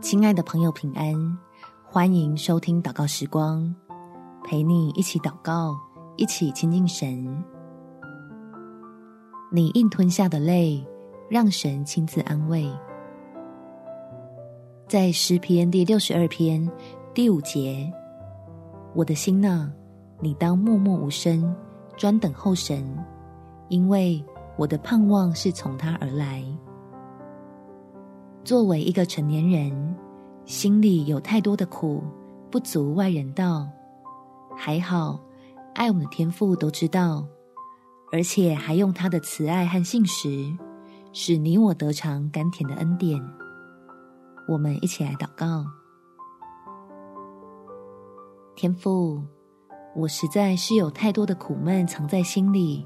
亲爱的朋友，平安！欢迎收听祷告时光，陪你一起祷告，一起亲近神。你硬吞下的泪，让神亲自安慰。在诗篇第六十二篇第五节，我的心呐，你当默默无声，专等候神，因为我的盼望是从他而来。作为一个成年人，心里有太多的苦，不足外人道。还好，爱我们的天父都知道，而且还用他的慈爱和信实，使你我得尝甘甜的恩典。我们一起来祷告：天父，我实在是有太多的苦闷藏在心里，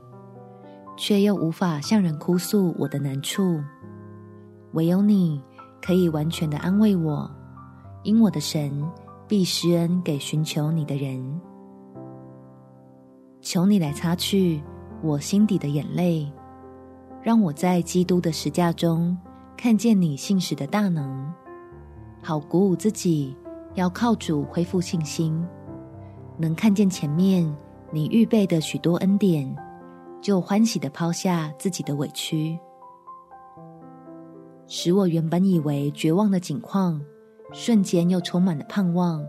却又无法向人哭诉我的难处。唯有你可以完全的安慰我，因我的神必施恩给寻求你的人。求你来擦去我心底的眼泪，让我在基督的十架中看见你信使的大能，好鼓舞自己，要靠主恢复信心，能看见前面你预备的许多恩典，就欢喜的抛下自己的委屈。使我原本以为绝望的景况，瞬间又充满了盼望，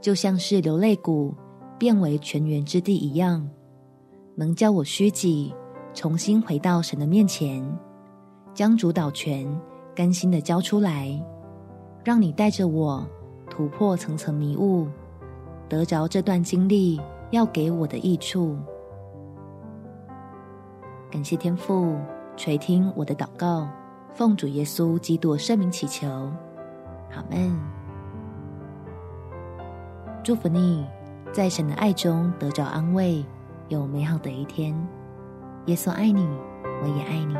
就像是流泪谷变为泉源之地一样，能叫我虚己，重新回到神的面前，将主导权甘心的交出来，让你带着我突破层层迷雾，得着这段经历要给我的益处。感谢天父垂听我的祷告。奉主耶稣基督圣名祈求，好门。祝福你，在神的爱中得着安慰，有美好的一天。耶稣爱你，我也爱你。